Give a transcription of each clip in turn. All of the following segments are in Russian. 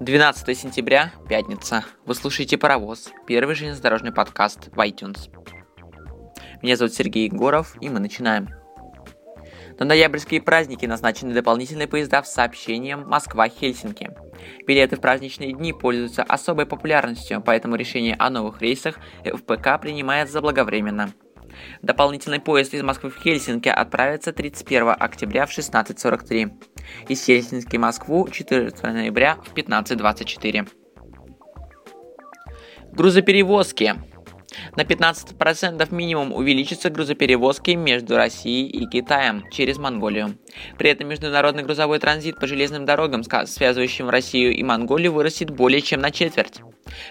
12 сентября, пятница. Вы слушаете «Паровоз», первый железнодорожный подкаст в iTunes. Меня зовут Сергей Егоров, и мы начинаем. На ноябрьские праздники назначены дополнительные поезда с сообщением Москва-Хельсинки. Билеты в праздничные дни пользуются особой популярностью, поэтому решение о новых рейсах ФПК принимает заблаговременно – Дополнительный поезд из Москвы в Хельсинки отправится 31 октября в 16.43. Из Хельсинки в Москву 14 ноября в 15.24. Грузоперевозки. На 15% минимум увеличатся грузоперевозки между Россией и Китаем через Монголию. При этом международный грузовой транзит по железным дорогам, связывающим Россию и Монголию, вырастет более чем на четверть.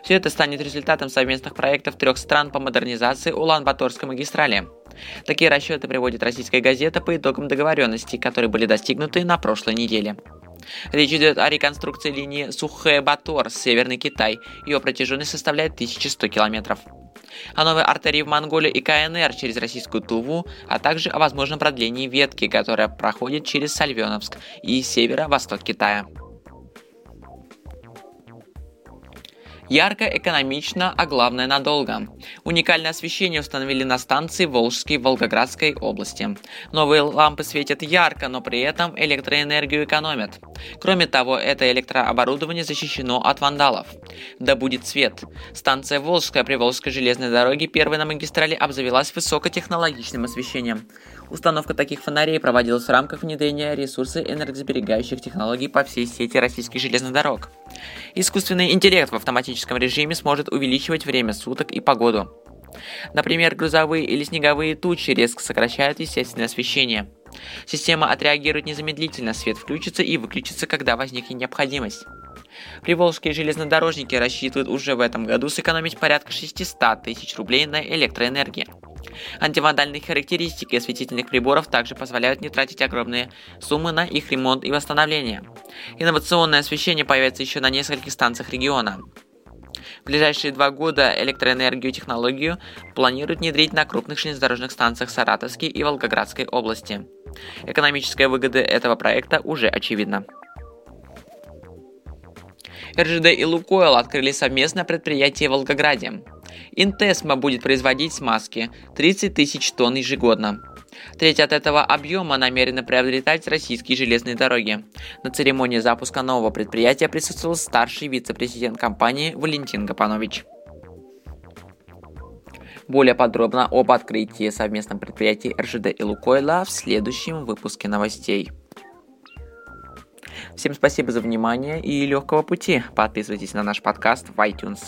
Все это станет результатом совместных проектов трех стран по модернизации Улан-Баторской магистрали. Такие расчеты приводит российская газета по итогам договоренностей, которые были достигнуты на прошлой неделе. Речь идет о реконструкции линии Сухэ-Батор, Северный Китай. Ее протяженность составляет 1100 километров. О новой артерии в Монголию и КНР через российскую Туву, а также о возможном продлении ветки, которая проходит через Сальвеновск и северо-восток Китая. Ярко, экономично, а главное надолго. Уникальное освещение установили на станции Волжской Волгоградской области. Новые лампы светят ярко, но при этом электроэнергию экономят. Кроме того, это электрооборудование защищено от вандалов. Да будет свет. Станция Волжская при Волжской железной дороге первой на магистрали обзавелась высокотехнологичным освещением. Установка таких фонарей проводилась в рамках внедрения ресурсов энергосберегающих технологий по всей сети российских железных дорог. Искусственный интеллект в автоматическом режиме сможет увеличивать время суток и погоду. Например, грузовые или снеговые тучи резко сокращают естественное освещение. Система отреагирует незамедлительно, свет включится и выключится, когда возникнет необходимость. Приволжские железнодорожники рассчитывают уже в этом году сэкономить порядка 600 тысяч рублей на электроэнергии. Антивандальные характеристики осветительных приборов также позволяют не тратить огромные суммы на их ремонт и восстановление. Инновационное освещение появится еще на нескольких станциях региона. В ближайшие два года электроэнергию технологию планируют внедрить на крупных железнодорожных станциях Саратовской и Волгоградской области. Экономическая выгода этого проекта уже очевидна. РЖД и Лукойл открыли совместное предприятие в Волгограде. Интесма будет производить смазки 30 тысяч тонн ежегодно. Треть от этого объема намерены приобретать российские железные дороги. На церемонии запуска нового предприятия присутствовал старший вице-президент компании Валентин Гапанович. Более подробно об открытии совместном предприятии РЖД и Лукойла в следующем выпуске новостей. Всем спасибо за внимание и легкого пути. Подписывайтесь на наш подкаст в iTunes.